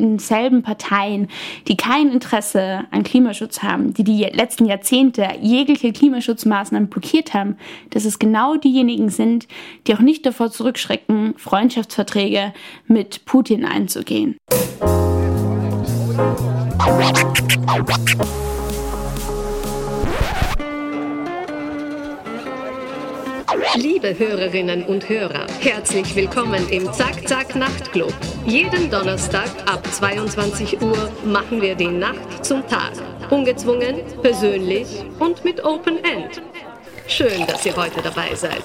denselben Parteien, die kein Interesse an Klimaschutz haben, die die letzten Jahrzehnte jegliche Klimaschutzmaßnahmen blockiert haben, dass es genau diejenigen sind, die auch nicht davor zurückschrecken, Freundschaftsverträge mit Putin einzugehen. Liebe Hörerinnen und Hörer, herzlich willkommen im Zack Zack Nachtclub. Jeden Donnerstag ab 22 Uhr machen wir die Nacht zum Tag. Ungezwungen, persönlich und mit Open End. Schön, dass ihr heute dabei seid.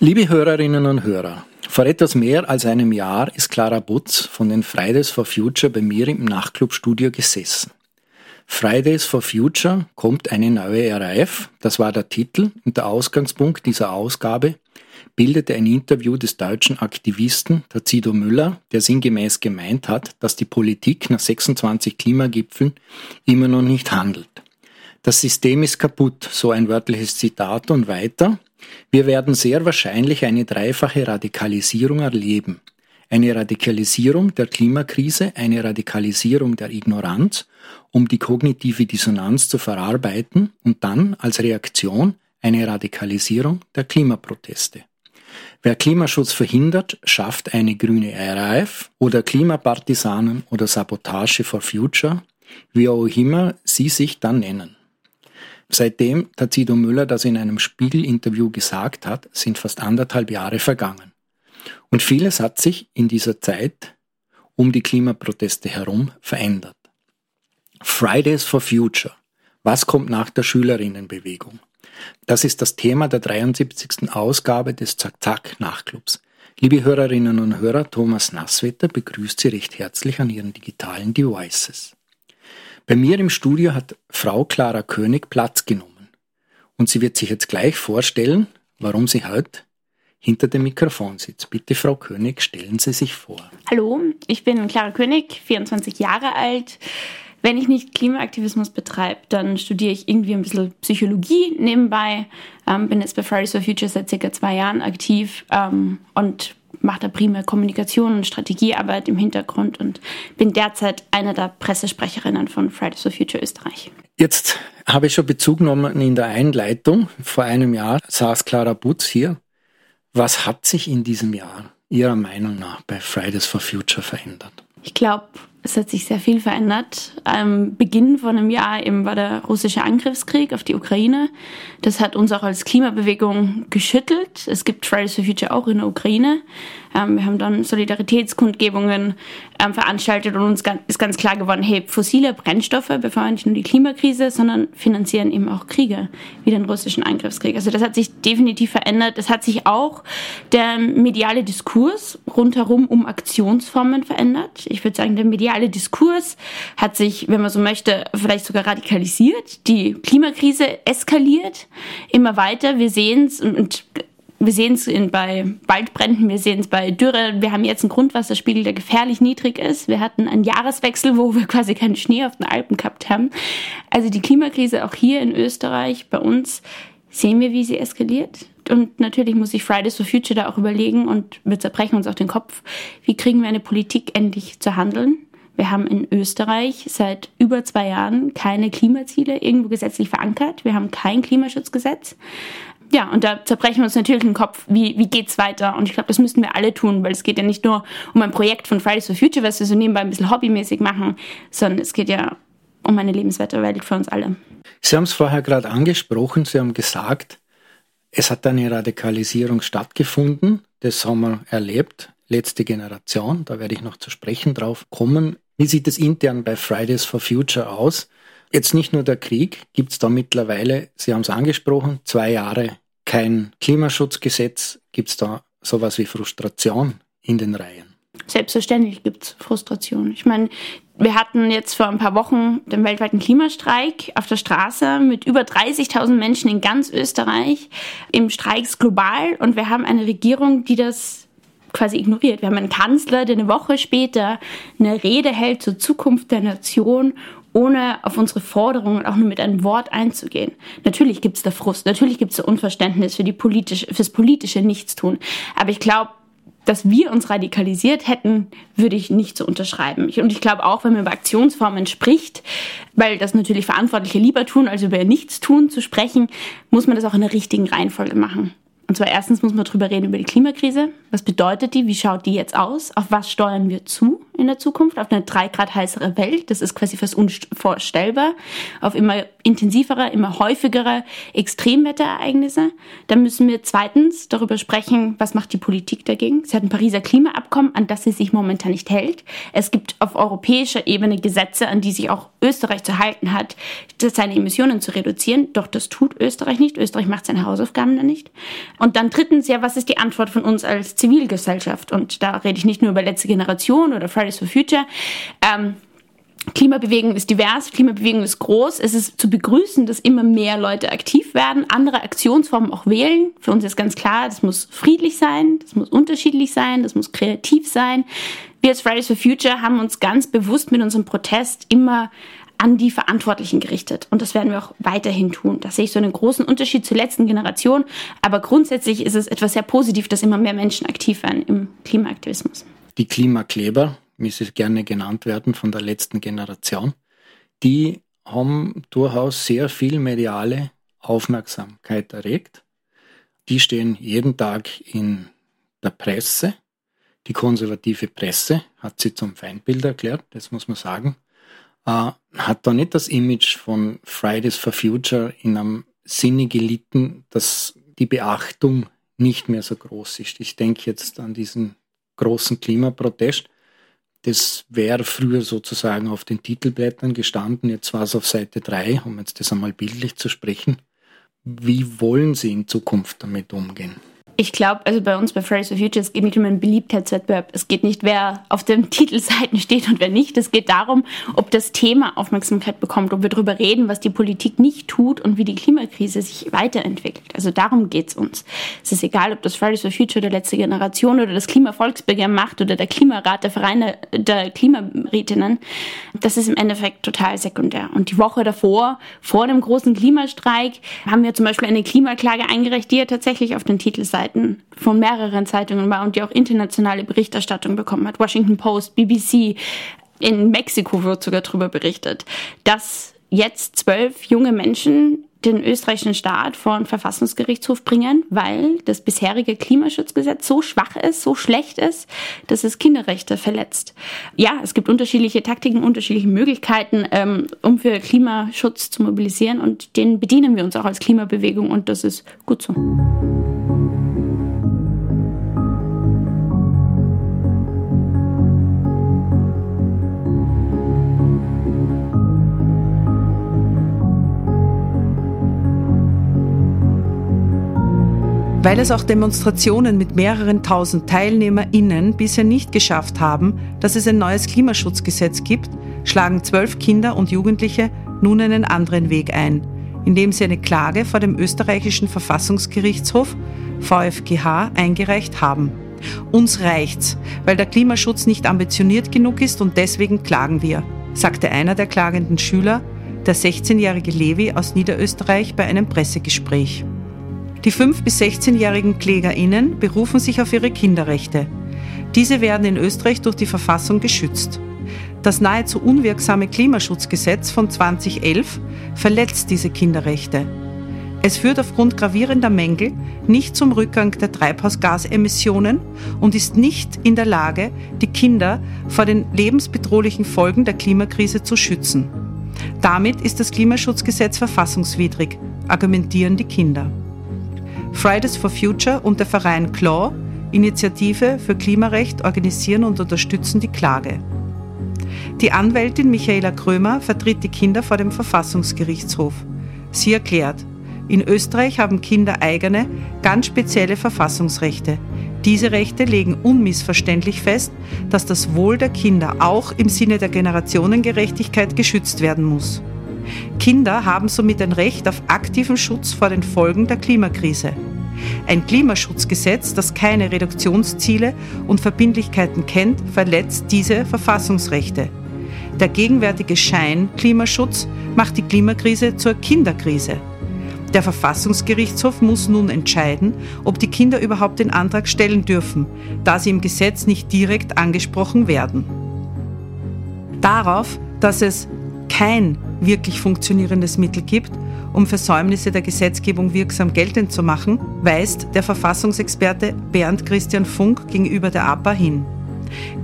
Liebe Hörerinnen und Hörer, vor etwas mehr als einem Jahr ist Clara Butz von den Fridays for Future bei mir im Nachtclubstudio gesessen. Fridays for Future kommt eine neue RAF, das war der Titel und der Ausgangspunkt dieser Ausgabe bildete ein Interview des deutschen Aktivisten Tazido Müller, der sinngemäß gemeint hat, dass die Politik nach 26 Klimagipfeln immer noch nicht handelt. Das System ist kaputt, so ein wörtliches Zitat und weiter. Wir werden sehr wahrscheinlich eine dreifache Radikalisierung erleben. Eine Radikalisierung der Klimakrise, eine Radikalisierung der Ignoranz, um die kognitive Dissonanz zu verarbeiten und dann als Reaktion eine Radikalisierung der Klimaproteste. Wer Klimaschutz verhindert, schafft eine grüne RAF oder Klimapartisanen oder Sabotage for Future, wie auch immer sie sich dann nennen. Seitdem Tazido Müller das in einem Spiegel-Interview gesagt hat, sind fast anderthalb Jahre vergangen. Und vieles hat sich in dieser Zeit um die Klimaproteste herum verändert. Fridays for Future. Was kommt nach der Schülerinnenbewegung? Das ist das Thema der 73. Ausgabe des Zack-Zack-Nachclubs. Liebe Hörerinnen und Hörer, Thomas Nasswetter begrüßt Sie recht herzlich an Ihren digitalen Devices. Bei mir im Studio hat Frau Clara König Platz genommen. Und sie wird sich jetzt gleich vorstellen, warum sie heute hinter dem Mikrofon sitzt. Bitte, Frau König, stellen Sie sich vor. Hallo, ich bin Clara König, 24 Jahre alt. Wenn ich nicht Klimaaktivismus betreibe, dann studiere ich irgendwie ein bisschen Psychologie nebenbei. Ähm, bin jetzt bei Fridays for Future seit circa zwei Jahren aktiv ähm, und mache da primär Kommunikation und Strategiearbeit im Hintergrund und bin derzeit eine der Pressesprecherinnen von Fridays for Future Österreich. Jetzt habe ich schon Bezug genommen in der Einleitung. Vor einem Jahr saß Clara Butz hier. Was hat sich in diesem Jahr Ihrer Meinung nach bei Fridays for Future verändert? Ich glaube, es hat sich sehr viel verändert. Am Beginn von einem Jahr eben war der russische Angriffskrieg auf die Ukraine. Das hat uns auch als Klimabewegung geschüttelt. Es gibt Fridays for Future auch in der Ukraine. Ähm, wir haben dann Solidaritätskundgebungen ähm, veranstaltet und uns ist ganz klar geworden, hey, fossile Brennstoffe befeuern nicht nur die Klimakrise, sondern finanzieren eben auch Kriege, wie den russischen Angriffskrieg. Also das hat sich definitiv verändert. Es hat sich auch der mediale Diskurs rundherum um Aktionsformen verändert. Ich würde sagen, der mediale Diskurs hat sich, wenn man so möchte, vielleicht sogar radikalisiert. Die Klimakrise eskaliert immer weiter. Wir sehen es und wir sehen es bei Waldbränden, wir sehen es bei Dürre. Wir haben jetzt einen Grundwasserspiegel, der gefährlich niedrig ist. Wir hatten einen Jahreswechsel, wo wir quasi keinen Schnee auf den Alpen gehabt haben. Also die Klimakrise auch hier in Österreich, bei uns, sehen wir, wie sie eskaliert. Und natürlich muss sich Fridays for Future da auch überlegen und wir zerbrechen uns auch den Kopf, wie kriegen wir eine Politik endlich zu handeln. Wir haben in Österreich seit über zwei Jahren keine Klimaziele irgendwo gesetzlich verankert. Wir haben kein Klimaschutzgesetz ja, und da zerbrechen wir uns natürlich den Kopf, wie, wie geht's weiter? Und ich glaube, das müssten wir alle tun, weil es geht ja nicht nur um ein Projekt von Fridays for Future, was wir so nebenbei ein bisschen hobbymäßig machen, sondern es geht ja um eine lebenswerte Welt für uns alle. Sie haben es vorher gerade angesprochen, Sie haben gesagt, es hat eine Radikalisierung stattgefunden, das haben wir erlebt, letzte Generation, da werde ich noch zu sprechen drauf kommen. Wie sieht es intern bei Fridays for Future aus? Jetzt nicht nur der Krieg, gibt es da mittlerweile, Sie haben es angesprochen, zwei Jahre kein Klimaschutzgesetz, gibt es da sowas wie Frustration in den Reihen? Selbstverständlich gibt es Frustration. Ich meine, wir hatten jetzt vor ein paar Wochen den weltweiten Klimastreik auf der Straße mit über 30.000 Menschen in ganz Österreich im Streiks global und wir haben eine Regierung, die das quasi ignoriert. Wir haben einen Kanzler, der eine Woche später eine Rede hält zur Zukunft der Nation ohne auf unsere Forderungen auch nur mit einem Wort einzugehen. Natürlich gibt es da Frust, natürlich gibt es da Unverständnis für die politische, fürs politische Nichtstun. Aber ich glaube, dass wir uns radikalisiert hätten, würde ich nicht so unterschreiben. Und ich glaube auch, wenn man über Aktionsformen spricht, weil das natürlich Verantwortliche lieber tun, als über Nichtstun zu sprechen, muss man das auch in der richtigen Reihenfolge machen. Und zwar erstens muss man drüber reden über die Klimakrise. Was bedeutet die? Wie schaut die jetzt aus? Auf was steuern wir zu in der Zukunft? Auf eine drei Grad heißere Welt? Das ist quasi fast unvorstellbar. Auf immer intensivere, immer häufigere Extremwetterereignisse. Dann müssen wir zweitens darüber sprechen, was macht die Politik dagegen? Sie hat ein Pariser Klimaabkommen, an das sie sich momentan nicht hält. Es gibt auf europäischer Ebene Gesetze, an die sich auch Österreich zu halten hat, seine Emissionen zu reduzieren. Doch das tut Österreich nicht. Österreich macht seine Hausaufgaben dann nicht. Und dann drittens, ja, was ist die Antwort von uns als Zivilgesellschaft? Und da rede ich nicht nur über letzte Generation oder Fridays for Future. Ähm, Klimabewegung ist divers, Klimabewegung ist groß. Es ist zu begrüßen, dass immer mehr Leute aktiv werden, andere Aktionsformen auch wählen. Für uns ist ganz klar, das muss friedlich sein, das muss unterschiedlich sein, das muss kreativ sein. Wir als Fridays for Future haben uns ganz bewusst mit unserem Protest immer an die Verantwortlichen gerichtet. Und das werden wir auch weiterhin tun. Da sehe ich so einen großen Unterschied zur letzten Generation. Aber grundsätzlich ist es etwas sehr positiv, dass immer mehr Menschen aktiv werden im Klimaaktivismus. Die Klimakleber, wie sie gerne genannt werden von der letzten Generation, die haben durchaus sehr viel mediale Aufmerksamkeit erregt. Die stehen jeden Tag in der Presse. Die konservative Presse hat sie zum Feindbild erklärt, das muss man sagen äh, hat da nicht das Image von Fridays for Future in einem Sinne gelitten, dass die Beachtung nicht mehr so groß ist. Ich denke jetzt an diesen großen Klimaprotest. Das wäre früher sozusagen auf den Titelblättern gestanden, jetzt war es auf Seite 3, um jetzt das einmal bildlich zu sprechen. Wie wollen Sie in Zukunft damit umgehen? Ich glaube, also bei uns bei Fridays for Future, es geht nicht um einen Beliebtheitswettbewerb. Es geht nicht, wer auf den Titelseiten steht und wer nicht. Es geht darum, ob das Thema Aufmerksamkeit bekommt, ob wir darüber reden, was die Politik nicht tut und wie die Klimakrise sich weiterentwickelt. Also darum geht's uns. Es ist egal, ob das Fridays for Future der letzte Generation oder das Klimavolksbegehren macht oder der Klimarat, der Vereine der Klimarätinnen. Das ist im Endeffekt total sekundär. Und die Woche davor, vor dem großen Klimastreik, haben wir zum Beispiel eine Klimaklage eingereicht, die ja tatsächlich auf den Titelseiten Seiten von mehreren Zeitungen war und die auch internationale Berichterstattung bekommen hat. Washington Post, BBC, in Mexiko wird sogar darüber berichtet, dass jetzt zwölf junge Menschen den österreichischen Staat vor den Verfassungsgerichtshof bringen, weil das bisherige Klimaschutzgesetz so schwach ist, so schlecht ist, dass es Kinderrechte verletzt. Ja, es gibt unterschiedliche Taktiken, unterschiedliche Möglichkeiten, ähm, um für Klimaschutz zu mobilisieren und den bedienen wir uns auch als Klimabewegung und das ist gut so. Weil es auch Demonstrationen mit mehreren tausend TeilnehmerInnen bisher nicht geschafft haben, dass es ein neues Klimaschutzgesetz gibt, schlagen zwölf Kinder und Jugendliche nun einen anderen Weg ein, indem sie eine Klage vor dem österreichischen Verfassungsgerichtshof VfGH eingereicht haben. Uns reicht's, weil der Klimaschutz nicht ambitioniert genug ist und deswegen klagen wir, sagte einer der klagenden Schüler, der 16-jährige Levi aus Niederösterreich bei einem Pressegespräch. Die 5- bis 16-jährigen KlägerInnen berufen sich auf ihre Kinderrechte. Diese werden in Österreich durch die Verfassung geschützt. Das nahezu unwirksame Klimaschutzgesetz von 2011 verletzt diese Kinderrechte. Es führt aufgrund gravierender Mängel nicht zum Rückgang der Treibhausgasemissionen und ist nicht in der Lage, die Kinder vor den lebensbedrohlichen Folgen der Klimakrise zu schützen. Damit ist das Klimaschutzgesetz verfassungswidrig, argumentieren die Kinder. Fridays for Future und der Verein CLAW, Initiative für Klimarecht, organisieren und unterstützen die Klage. Die Anwältin Michaela Krömer vertritt die Kinder vor dem Verfassungsgerichtshof. Sie erklärt, in Österreich haben Kinder eigene, ganz spezielle Verfassungsrechte. Diese Rechte legen unmissverständlich fest, dass das Wohl der Kinder auch im Sinne der Generationengerechtigkeit geschützt werden muss. Kinder haben somit ein Recht auf aktiven Schutz vor den Folgen der Klimakrise. Ein Klimaschutzgesetz, das keine Reduktionsziele und Verbindlichkeiten kennt, verletzt diese Verfassungsrechte. Der gegenwärtige Schein Klimaschutz macht die Klimakrise zur Kinderkrise. Der Verfassungsgerichtshof muss nun entscheiden, ob die Kinder überhaupt den Antrag stellen dürfen, da sie im Gesetz nicht direkt angesprochen werden. Darauf, dass es kein wirklich funktionierendes Mittel gibt, um Versäumnisse der Gesetzgebung wirksam geltend zu machen, weist der Verfassungsexperte Bernd Christian Funk gegenüber der APA hin.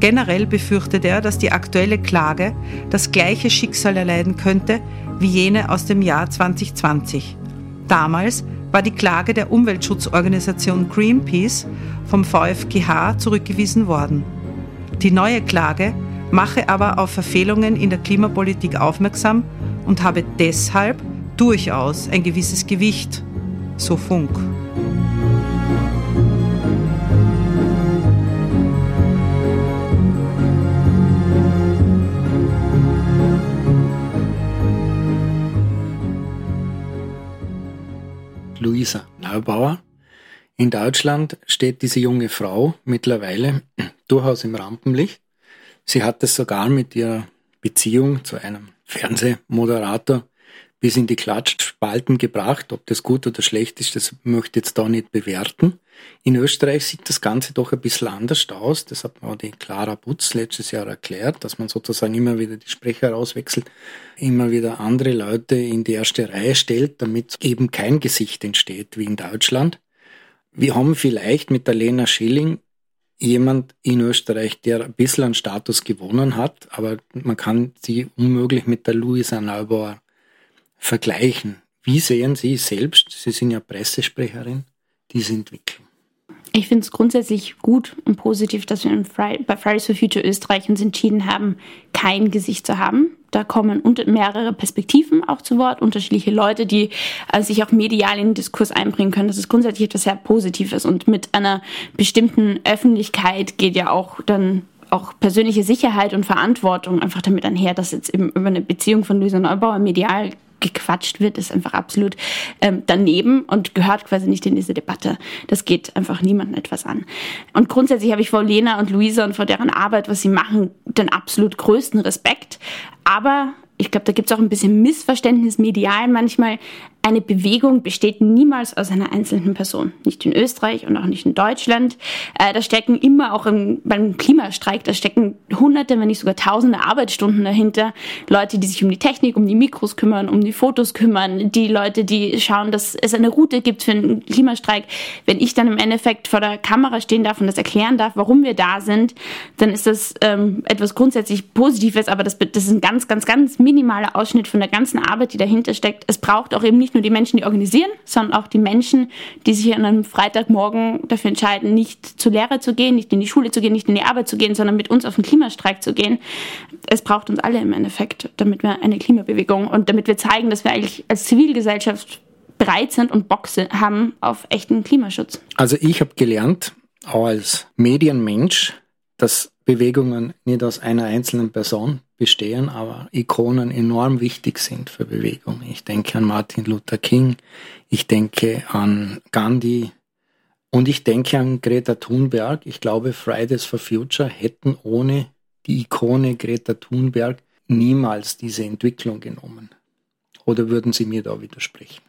Generell befürchtet er, dass die aktuelle Klage das gleiche Schicksal erleiden könnte wie jene aus dem Jahr 2020. Damals war die Klage der Umweltschutzorganisation Greenpeace vom VfGH zurückgewiesen worden. Die neue Klage mache aber auf Verfehlungen in der Klimapolitik aufmerksam und habe deshalb durchaus ein gewisses Gewicht, so Funk. Luisa Neubauer. In Deutschland steht diese junge Frau mittlerweile durchaus im Rampenlicht. Sie hat es sogar mit ihrer Beziehung zu einem Fernsehmoderator bis in die Klatschspalten gebracht. Ob das gut oder schlecht ist, das möchte ich jetzt da nicht bewerten. In Österreich sieht das Ganze doch ein bisschen anders aus. Das hat mir die Clara Butz letztes Jahr erklärt, dass man sozusagen immer wieder die Sprecher rauswechselt, immer wieder andere Leute in die erste Reihe stellt, damit eben kein Gesicht entsteht wie in Deutschland. Wir haben vielleicht mit der Lena Schilling jemand in Österreich, der ein bisschen an Status gewonnen hat, aber man kann sie unmöglich mit der Luisa Neubauer vergleichen. Wie sehen Sie selbst, Sie sind ja Pressesprecherin, diese Entwicklung? Ich finde es grundsätzlich gut und positiv, dass wir bei Fridays for Future Österreich uns entschieden haben, kein Gesicht zu haben. Da kommen mehrere Perspektiven auch zu Wort, unterschiedliche Leute, die äh, sich auch medial in den Diskurs einbringen können. Das ist grundsätzlich etwas sehr Positives und mit einer bestimmten Öffentlichkeit geht ja auch dann auch persönliche Sicherheit und Verantwortung einfach damit einher, dass jetzt eben über eine Beziehung von Luisa Neubauer medial gequatscht wird, ist einfach absolut ähm, daneben und gehört quasi nicht in diese Debatte. Das geht einfach niemandem etwas an. Und grundsätzlich habe ich vor Lena und Luisa und vor deren Arbeit, was sie machen, den absolut größten Respekt. Aber ich glaube, da gibt es auch ein bisschen Missverständnis medial manchmal eine Bewegung besteht niemals aus einer einzelnen Person. Nicht in Österreich und auch nicht in Deutschland. Äh, da stecken immer auch im, beim Klimastreik, da stecken hunderte, wenn nicht sogar tausende Arbeitsstunden dahinter. Leute, die sich um die Technik, um die Mikros kümmern, um die Fotos kümmern, die Leute, die schauen, dass es eine Route gibt für einen Klimastreik. Wenn ich dann im Endeffekt vor der Kamera stehen darf und das erklären darf, warum wir da sind, dann ist das ähm, etwas grundsätzlich Positives, aber das, das ist ein ganz, ganz, ganz minimaler Ausschnitt von der ganzen Arbeit, die dahinter steckt. Es braucht auch eben nicht nur die Menschen, die organisieren, sondern auch die Menschen, die sich an einem Freitagmorgen dafür entscheiden, nicht zur Lehre zu gehen, nicht in die Schule zu gehen, nicht in die Arbeit zu gehen, sondern mit uns auf den Klimastreik zu gehen. Es braucht uns alle im Endeffekt, damit wir eine Klimabewegung und damit wir zeigen, dass wir eigentlich als Zivilgesellschaft bereit sind und Bock haben auf echten Klimaschutz. Also ich habe gelernt, auch als Medienmensch, dass Bewegungen nicht aus einer einzelnen Person bestehen, aber Ikonen enorm wichtig sind für Bewegung. Ich denke an Martin Luther King, ich denke an Gandhi und ich denke an Greta Thunberg. Ich glaube, Fridays for Future hätten ohne die Ikone Greta Thunberg niemals diese Entwicklung genommen. Oder würden Sie mir da widersprechen?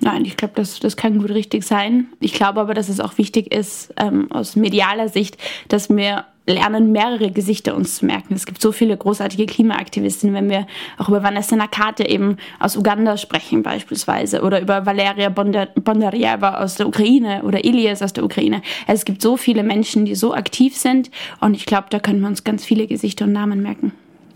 Nein, ich glaube, das, das kann gut richtig sein. Ich glaube aber, dass es auch wichtig ist, ähm, aus medialer Sicht, dass wir lernen, mehrere Gesichter uns zu merken. Es gibt so viele großartige Klimaaktivistinnen, wenn wir auch über Vanessa Nakate eben aus Uganda sprechen beispielsweise oder über Valeria Bondarieva aus der Ukraine oder Ilias aus der Ukraine. Es gibt so viele Menschen, die so aktiv sind und ich glaube, da können wir uns ganz viele Gesichter und Namen merken.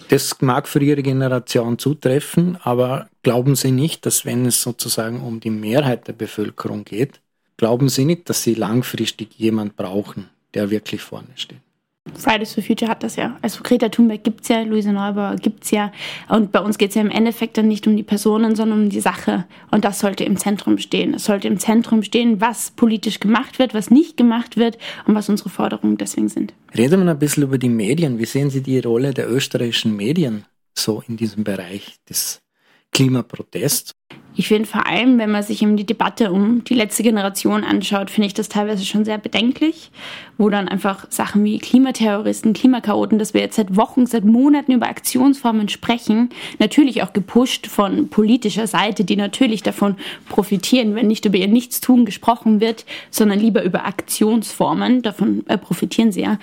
Das mag für Ihre Generation zutreffen, aber glauben Sie nicht, dass wenn es sozusagen um die Mehrheit der Bevölkerung geht, glauben Sie nicht, dass Sie langfristig jemand brauchen, der wirklich vorne steht? Fridays for Future hat das ja. Also Greta Thunberg gibt es ja, Luise Neubauer gibt es ja. Und bei uns geht es ja im Endeffekt dann nicht um die Personen, sondern um die Sache. Und das sollte im Zentrum stehen. Es sollte im Zentrum stehen, was politisch gemacht wird, was nicht gemacht wird und was unsere Forderungen deswegen sind. Reden wir ein bisschen über die Medien. Wie sehen Sie die Rolle der österreichischen Medien so in diesem Bereich des Klimaprotests? Ich finde vor allem, wenn man sich eben die Debatte um die letzte Generation anschaut, finde ich das teilweise schon sehr bedenklich, wo dann einfach Sachen wie Klimaterroristen, Klimakaoten, dass wir jetzt seit Wochen, seit Monaten über Aktionsformen sprechen, natürlich auch gepusht von politischer Seite, die natürlich davon profitieren, wenn nicht über ihr Nichtstun gesprochen wird, sondern lieber über Aktionsformen, davon äh, profitieren sie ja,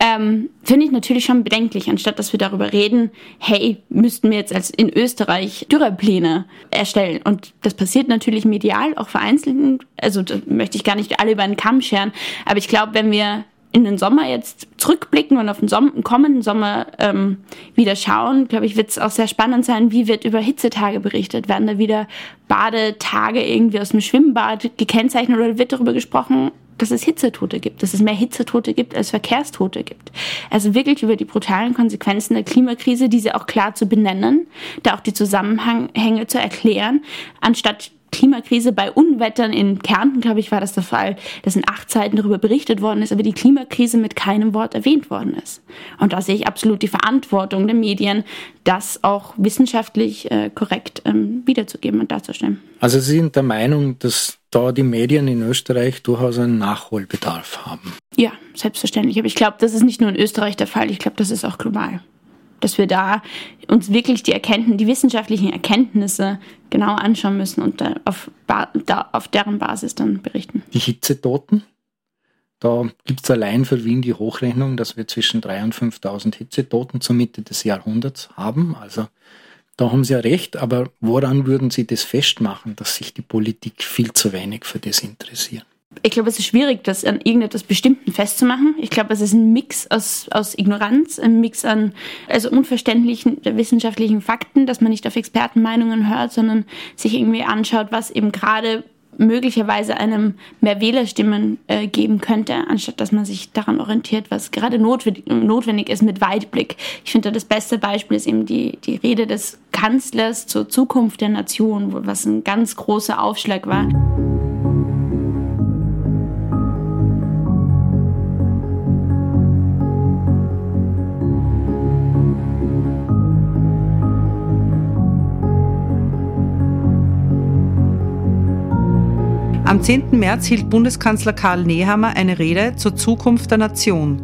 ähm, finde ich natürlich schon bedenklich, anstatt dass wir darüber reden, hey, müssten wir jetzt als in Österreich Dürrepläne erstellen. Und das passiert natürlich medial, auch vereinzelten, also da möchte ich gar nicht alle über einen Kamm scheren, aber ich glaube, wenn wir in den Sommer jetzt zurückblicken und auf den Sommer, kommenden Sommer ähm, wieder schauen, glaube ich, wird es auch sehr spannend sein, wie wird über Hitzetage berichtet. Werden da wieder Badetage irgendwie aus dem Schwimmbad gekennzeichnet oder wird darüber gesprochen, dass es Hitzetote gibt, dass es mehr Hitzetote gibt als Verkehrstote gibt. Also wirklich über die brutalen Konsequenzen der Klimakrise, diese auch klar zu benennen, da auch die Zusammenhänge zu erklären, anstatt Klimakrise bei Unwettern in Kärnten, glaube ich, war das der Fall, dass in acht Seiten darüber berichtet worden ist, aber die Klimakrise mit keinem Wort erwähnt worden ist. Und da sehe ich absolut die Verantwortung der Medien, das auch wissenschaftlich äh, korrekt ähm, wiederzugeben und darzustellen. Also Sie sind der Meinung, dass da die Medien in Österreich durchaus einen Nachholbedarf haben? Ja, selbstverständlich. Aber ich glaube, das ist nicht nur in Österreich der Fall, ich glaube, das ist auch global dass wir da uns wirklich die Erkenntnisse, die wissenschaftlichen Erkenntnisse genau anschauen müssen und auf, da, auf deren Basis dann berichten. Die Hitzetoten? Da gibt es allein für Wien die Hochrechnung, dass wir zwischen 3.000 und 5.000 Hitzetoten zur Mitte des Jahrhunderts haben. Also da haben Sie ja recht, aber woran würden Sie das festmachen, dass sich die Politik viel zu wenig für das interessiert? ich glaube, es ist schwierig, das an irgendetwas Bestimmten festzumachen. Ich glaube, es ist ein Mix aus, aus Ignoranz, ein Mix an also unverständlichen wissenschaftlichen Fakten, dass man nicht auf Expertenmeinungen hört, sondern sich irgendwie anschaut, was eben gerade möglicherweise einem mehr Wählerstimmen äh, geben könnte, anstatt dass man sich daran orientiert, was gerade notwendig, notwendig ist mit Weitblick. Ich finde, das beste Beispiel ist eben die, die Rede des Kanzlers zur Zukunft der Nation, was ein ganz großer Aufschlag war. Am 10. März hielt Bundeskanzler Karl Nehammer eine Rede zur Zukunft der Nation.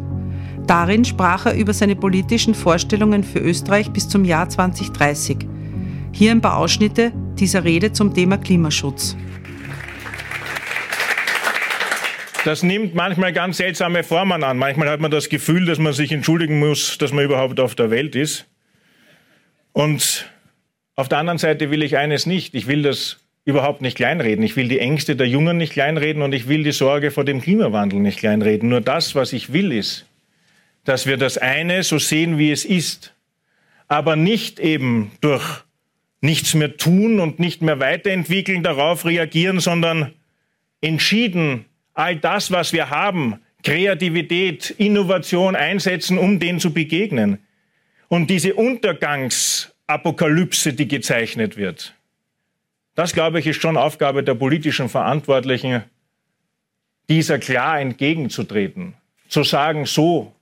Darin sprach er über seine politischen Vorstellungen für Österreich bis zum Jahr 2030. Hier ein paar Ausschnitte dieser Rede zum Thema Klimaschutz. Das nimmt manchmal ganz seltsame Formen an. Manchmal hat man das Gefühl, dass man sich entschuldigen muss, dass man überhaupt auf der Welt ist. Und auf der anderen Seite will ich eines nicht. Ich will, dass überhaupt nicht kleinreden. Ich will die Ängste der Jungen nicht kleinreden und ich will die Sorge vor dem Klimawandel nicht kleinreden. Nur das, was ich will, ist, dass wir das eine so sehen, wie es ist, aber nicht eben durch nichts mehr tun und nicht mehr weiterentwickeln, darauf reagieren, sondern entschieden all das, was wir haben, Kreativität, Innovation einsetzen, um dem zu begegnen. Und diese Untergangsapokalypse, die gezeichnet wird, das, glaube ich, ist schon Aufgabe der politischen Verantwortlichen, dieser klar entgegenzutreten. Zu sagen, so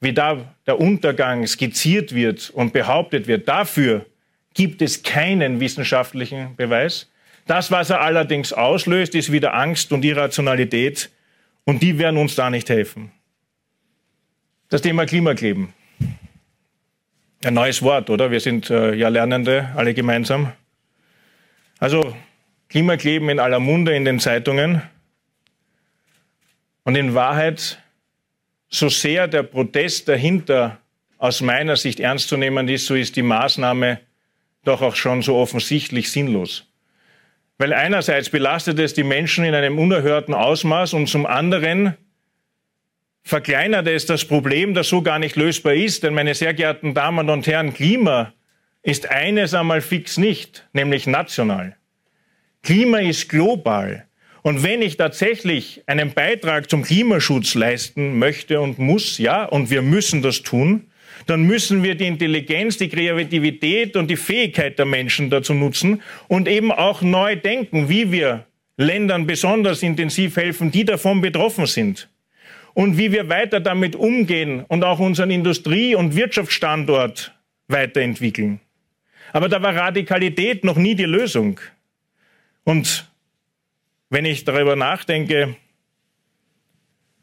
wie da der Untergang skizziert wird und behauptet wird, dafür gibt es keinen wissenschaftlichen Beweis. Das, was er allerdings auslöst, ist wieder Angst und Irrationalität und die werden uns da nicht helfen. Das Thema Klimakleben. Ein neues Wort, oder? Wir sind äh, ja Lernende, alle gemeinsam. Also Klimakleben in aller Munde in den Zeitungen. Und in Wahrheit, so sehr der Protest dahinter aus meiner Sicht ernst zu nehmen ist, so ist die Maßnahme doch auch schon so offensichtlich sinnlos. Weil einerseits belastet es die Menschen in einem unerhörten Ausmaß und zum anderen verkleinert es das Problem, das so gar nicht lösbar ist. Denn meine sehr geehrten Damen und Herren, Klima ist eines einmal fix nicht, nämlich national. Klima ist global. Und wenn ich tatsächlich einen Beitrag zum Klimaschutz leisten möchte und muss, ja, und wir müssen das tun, dann müssen wir die Intelligenz, die Kreativität und die Fähigkeit der Menschen dazu nutzen und eben auch neu denken, wie wir Ländern besonders intensiv helfen, die davon betroffen sind. Und wie wir weiter damit umgehen und auch unseren Industrie- und Wirtschaftsstandort weiterentwickeln. Aber da war Radikalität noch nie die Lösung. Und wenn ich darüber nachdenke,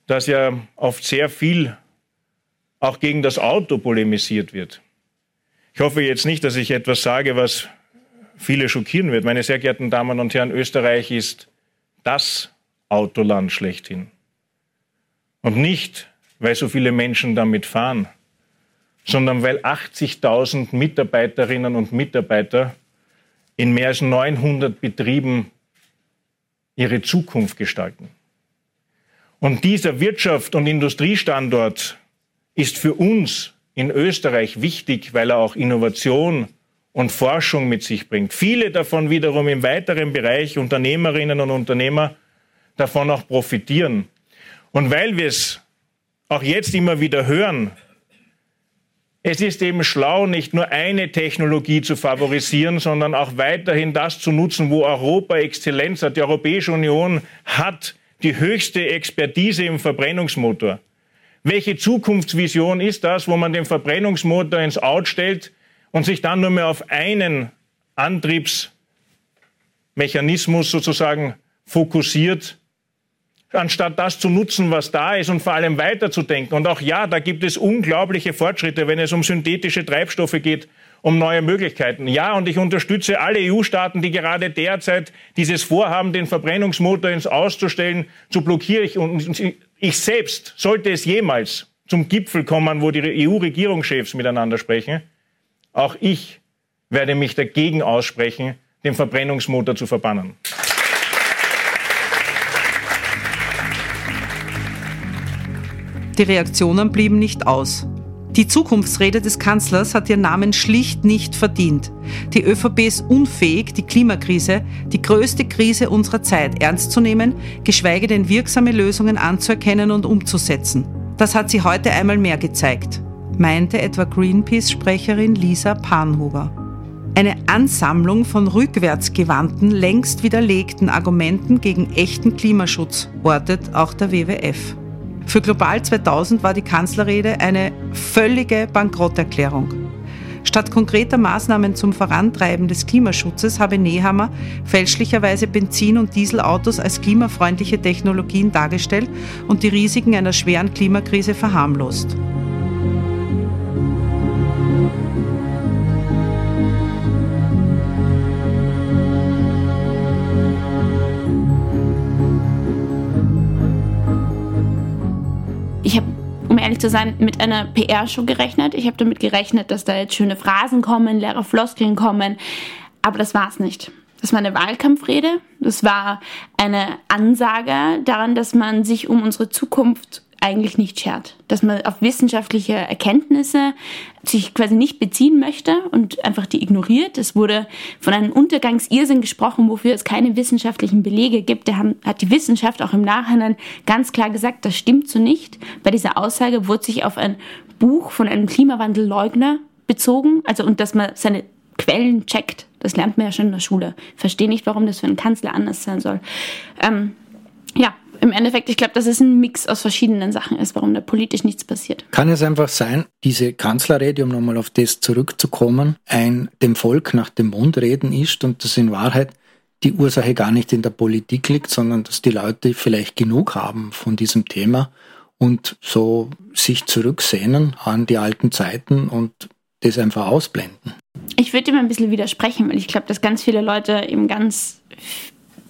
dass ja oft sehr viel auch gegen das Auto polemisiert wird. Ich hoffe jetzt nicht, dass ich etwas sage, was viele schockieren wird. Meine sehr geehrten Damen und Herren, Österreich ist das Autoland schlechthin. Und nicht, weil so viele Menschen damit fahren, sondern weil 80.000 Mitarbeiterinnen und Mitarbeiter in mehr als 900 Betrieben ihre Zukunft gestalten. Und dieser Wirtschaft- und Industriestandort ist für uns in Österreich wichtig, weil er auch Innovation und Forschung mit sich bringt. Viele davon wiederum im weiteren Bereich Unternehmerinnen und Unternehmer davon auch profitieren. Und weil wir es auch jetzt immer wieder hören, es ist eben schlau, nicht nur eine Technologie zu favorisieren, sondern auch weiterhin das zu nutzen, wo Europa Exzellenz hat. Die Europäische Union hat die höchste Expertise im Verbrennungsmotor. Welche Zukunftsvision ist das, wo man den Verbrennungsmotor ins Out stellt und sich dann nur mehr auf einen Antriebsmechanismus sozusagen fokussiert, anstatt das zu nutzen, was da ist und vor allem weiterzudenken. Und auch ja, da gibt es unglaubliche Fortschritte, wenn es um synthetische Treibstoffe geht um neue Möglichkeiten. Ja, und ich unterstütze alle EU-Staaten, die gerade derzeit dieses Vorhaben, den Verbrennungsmotor ins Auszustellen, zu blockieren. Und ich selbst, sollte es jemals zum Gipfel kommen, wo die EU-Regierungschefs miteinander sprechen, auch ich werde mich dagegen aussprechen, den Verbrennungsmotor zu verbannen. Die Reaktionen blieben nicht aus. Die Zukunftsrede des Kanzlers hat ihren Namen schlicht nicht verdient. Die ÖVP ist unfähig, die Klimakrise, die größte Krise unserer Zeit, ernst zu nehmen, geschweige denn wirksame Lösungen anzuerkennen und umzusetzen. Das hat sie heute einmal mehr gezeigt, meinte etwa Greenpeace-Sprecherin Lisa Panhuber. Eine Ansammlung von rückwärtsgewandten, längst widerlegten Argumenten gegen echten Klimaschutz, ortet auch der WWF. Für Global 2000 war die Kanzlerrede eine völlige Bankrotterklärung. Statt konkreter Maßnahmen zum Vorantreiben des Klimaschutzes habe Nehammer fälschlicherweise Benzin- und Dieselautos als klimafreundliche Technologien dargestellt und die Risiken einer schweren Klimakrise verharmlost. Ehrlich zu sein, mit einer PR-Show gerechnet. Ich habe damit gerechnet, dass da jetzt schöne Phrasen kommen, leere Floskeln kommen. Aber das war es nicht. Das war eine Wahlkampfrede. Das war eine Ansage daran, dass man sich um unsere Zukunft eigentlich nicht schert. Dass man auf wissenschaftliche Erkenntnisse sich quasi nicht beziehen möchte und einfach die ignoriert. Es wurde von einem Untergangsirrsinn gesprochen, wofür es keine wissenschaftlichen Belege gibt. Da hat die Wissenschaft auch im Nachhinein ganz klar gesagt, das stimmt so nicht. Bei dieser Aussage wurde sich auf ein Buch von einem Klimawandelleugner bezogen, also und dass man seine Quellen checkt. Das lernt man ja schon in der Schule. Verstehe nicht, warum das für einen Kanzler anders sein soll. Ähm, ja, im Endeffekt, ich glaube, dass es ein Mix aus verschiedenen Sachen ist, warum da politisch nichts passiert. Kann es einfach sein, diese Kanzlerrede, um nochmal auf das zurückzukommen, ein dem Volk nach dem Mund reden ist und dass in Wahrheit die Ursache gar nicht in der Politik liegt, sondern dass die Leute vielleicht genug haben von diesem Thema und so sich zurücksehnen an die alten Zeiten und das einfach ausblenden. Ich würde ihm ein bisschen widersprechen, weil ich glaube, dass ganz viele Leute eben ganz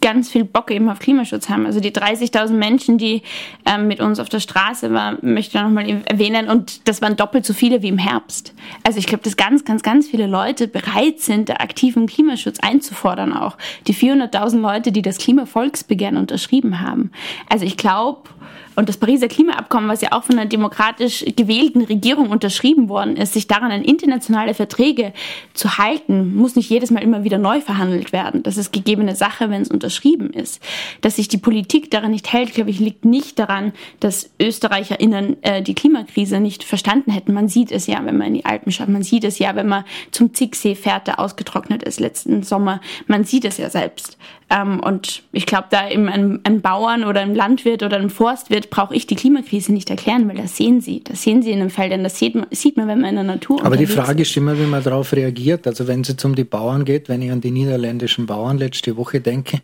ganz viel Bock eben auf Klimaschutz haben. Also die 30.000 Menschen, die ähm, mit uns auf der Straße waren, möchte ich nochmal erwähnen. Und das waren doppelt so viele wie im Herbst. Also ich glaube, dass ganz, ganz, ganz viele Leute bereit sind, aktiven Klimaschutz einzufordern auch. Die 400.000 Leute, die das Klimavolksbegehren unterschrieben haben. Also ich glaube, und das Pariser Klimaabkommen, was ja auch von einer demokratisch gewählten Regierung unterschrieben worden ist, sich daran an internationale Verträge zu halten, muss nicht jedes Mal immer wieder neu verhandelt werden. Das ist gegebene Sache, wenn es unterschrieben ist. Dass sich die Politik daran nicht hält, glaube ich, liegt nicht daran, dass ÖsterreicherInnen äh, die Klimakrise nicht verstanden hätten. Man sieht es ja, wenn man in die Alpen schaut. Man sieht es ja, wenn man zum Zicksee fährt, der ausgetrocknet ist letzten Sommer. Man sieht es ja selbst. Ähm, und ich glaube, da eben ein, ein Bauern oder ein Landwirt oder ein Forstwirt brauche ich die Klimakrise nicht erklären, weil das sehen sie. Das sehen sie in den Feldern, das sieht man, sieht man wenn man in der Natur Aber die Frage ist immer, wie man darauf reagiert. Also wenn es jetzt um die Bauern geht, wenn ich an die niederländischen Bauern letzte Woche denke,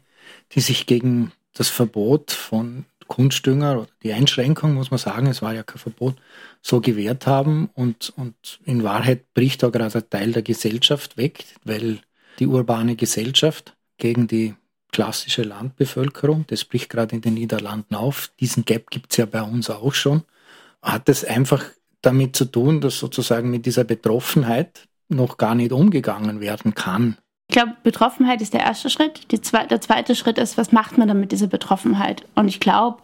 die sich gegen das Verbot von Kunstdünger oder die Einschränkung, muss man sagen, es war ja kein Verbot, so gewährt haben und, und in Wahrheit bricht da gerade ein Teil der Gesellschaft weg, weil die urbane Gesellschaft gegen die klassische Landbevölkerung, das bricht gerade in den Niederlanden auf, diesen Gap gibt es ja bei uns auch schon, hat es einfach damit zu tun, dass sozusagen mit dieser Betroffenheit noch gar nicht umgegangen werden kann. Ich glaube, Betroffenheit ist der erste Schritt. Zwe der zweite Schritt ist, was macht man dann mit dieser Betroffenheit? Und ich glaube,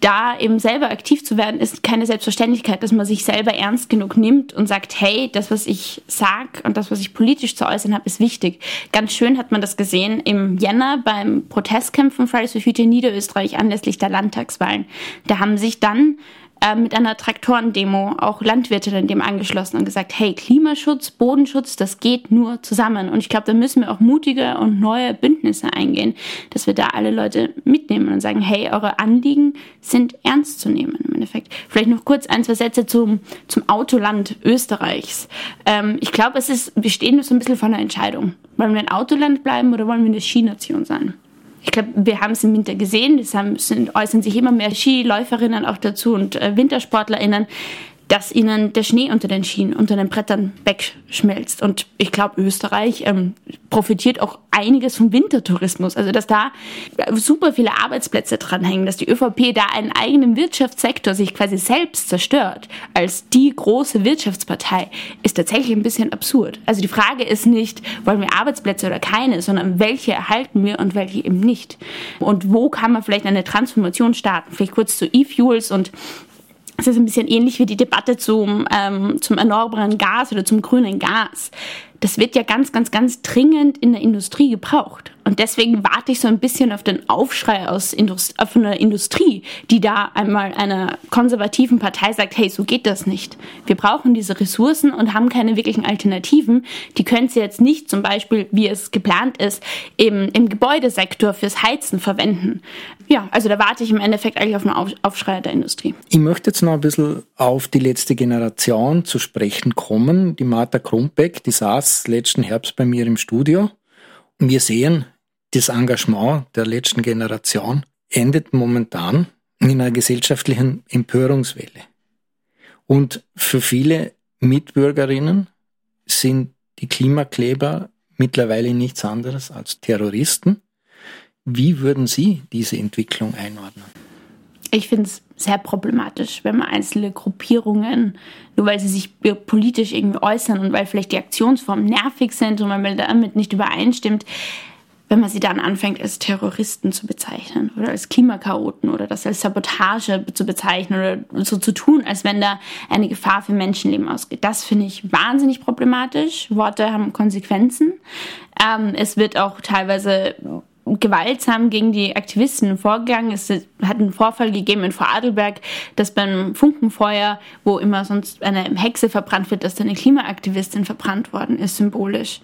da eben selber aktiv zu werden, ist keine Selbstverständlichkeit, dass man sich selber ernst genug nimmt und sagt, hey, das, was ich sag und das, was ich politisch zu äußern habe, ist wichtig. Ganz schön hat man das gesehen im Jänner beim Protestkämpfen Fridays for Future in Niederösterreich anlässlich der Landtagswahlen. Da haben sich dann äh, mit einer Traktorendemo auch Landwirte dann dem angeschlossen und gesagt, hey, Klimaschutz, Bodenschutz, das geht nur zusammen. Und ich glaube, da müssen wir auch mutige und neue Bündnisse eingehen, dass wir da alle Leute mitnehmen und sagen, hey, eure Anliegen sind ernst zu nehmen im Endeffekt. Vielleicht noch kurz ein, zwei Sätze zum, zum Autoland Österreichs. Ähm, ich glaube, es ist, wir stehen so ein bisschen vor einer Entscheidung. Wollen wir ein Autoland bleiben oder wollen wir eine Skination sein? Ich glaube, wir haben es im Winter gesehen, es äußern sich immer mehr Skiläuferinnen auch dazu und äh, WintersportlerInnen, dass ihnen der Schnee unter den Schienen, unter den Brettern wegschmelzt. Und ich glaube, Österreich ähm, profitiert auch einiges vom Wintertourismus. Also, dass da super viele Arbeitsplätze dranhängen, dass die ÖVP da einen eigenen Wirtschaftssektor sich quasi selbst zerstört als die große Wirtschaftspartei, ist tatsächlich ein bisschen absurd. Also die Frage ist nicht, wollen wir Arbeitsplätze oder keine, sondern welche erhalten wir und welche eben nicht. Und wo kann man vielleicht eine Transformation starten? Vielleicht kurz zu E-Fuels und es ist ein bisschen ähnlich wie die Debatte zum, ähm, zum erneuerbaren Gas oder zum grünen Gas. Das wird ja ganz, ganz, ganz dringend in der Industrie gebraucht. Und deswegen warte ich so ein bisschen auf den Aufschrei aus Indust von der Industrie, die da einmal einer konservativen Partei sagt, hey, so geht das nicht. Wir brauchen diese Ressourcen und haben keine wirklichen Alternativen. Die können sie jetzt nicht zum Beispiel, wie es geplant ist, im, im Gebäudesektor fürs Heizen verwenden. Ja, also da warte ich im Endeffekt eigentlich auf einen Aufschrei der Industrie. Ich möchte jetzt noch ein bisschen auf die letzte Generation zu sprechen kommen. Die Martha Krumbeck, die saß letzten Herbst bei mir im Studio. Wir sehen, das Engagement der letzten Generation endet momentan in einer gesellschaftlichen Empörungswelle. Und für viele Mitbürgerinnen sind die Klimakleber mittlerweile nichts anderes als Terroristen wie würden Sie diese Entwicklung einordnen? Ich finde es sehr problematisch, wenn man einzelne Gruppierungen, nur weil sie sich politisch irgendwie äußern und weil vielleicht die Aktionsformen nervig sind und weil man damit nicht übereinstimmt, wenn man sie dann anfängt, als Terroristen zu bezeichnen oder als Klimakaoten oder das als Sabotage zu bezeichnen oder so zu tun, als wenn da eine Gefahr für Menschenleben ausgeht. Das finde ich wahnsinnig problematisch. Worte haben Konsequenzen. Ähm, es wird auch teilweise gewaltsam gegen die Aktivisten vorgegangen. Es hat einen Vorfall gegeben in Vorarlberg, dass beim Funkenfeuer, wo immer sonst eine Hexe verbrannt wird, dass da eine Klimaaktivistin verbrannt worden ist, symbolisch.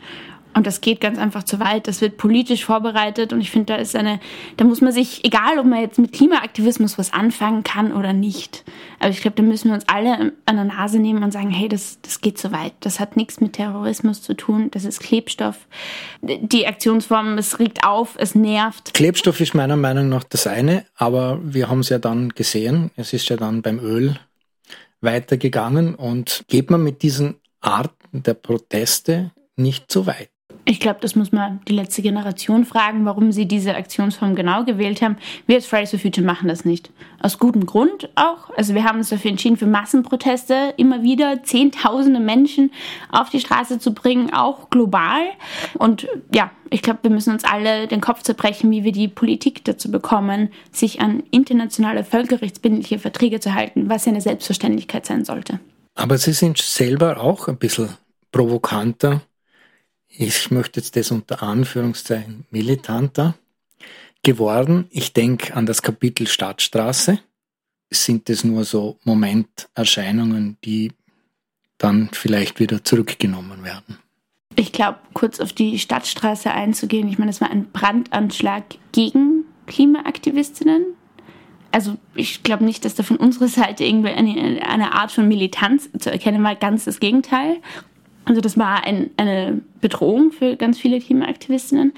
Und das geht ganz einfach zu weit. Das wird politisch vorbereitet und ich finde, da ist eine, da muss man sich, egal ob man jetzt mit Klimaaktivismus was anfangen kann oder nicht, aber ich glaube, da müssen wir uns alle an der Nase nehmen und sagen, hey, das, das geht zu weit. Das hat nichts mit Terrorismus zu tun. Das ist Klebstoff. Die Aktionsform, es regt auf, es nervt. Klebstoff ist meiner Meinung nach das eine, aber wir haben es ja dann gesehen. Es ist ja dann beim Öl weitergegangen und geht man mit diesen Arten der Proteste nicht zu weit. Ich glaube, das muss man die letzte Generation fragen, warum sie diese Aktionsform genau gewählt haben. Wir als Fridays for Future machen das nicht. Aus gutem Grund auch. Also wir haben uns dafür entschieden, für Massenproteste immer wieder Zehntausende Menschen auf die Straße zu bringen, auch global. Und ja, ich glaube, wir müssen uns alle den Kopf zerbrechen, wie wir die Politik dazu bekommen, sich an internationale völkerrechtsbindliche Verträge zu halten, was ja eine Selbstverständlichkeit sein sollte. Aber Sie sind selber auch ein bisschen provokanter ich möchte jetzt das unter Anführungszeichen militanter geworden. Ich denke an das Kapitel Stadtstraße. Sind es nur so Momenterscheinungen, die dann vielleicht wieder zurückgenommen werden? Ich glaube, kurz auf die Stadtstraße einzugehen. Ich meine, es war ein Brandanschlag gegen Klimaaktivistinnen. Also ich glaube nicht, dass da von unserer Seite irgendwie eine, eine Art von Militanz zu erkennen war, ganz das Gegenteil. Also das war ein, eine Bedrohung für ganz viele Klimaaktivistinnen.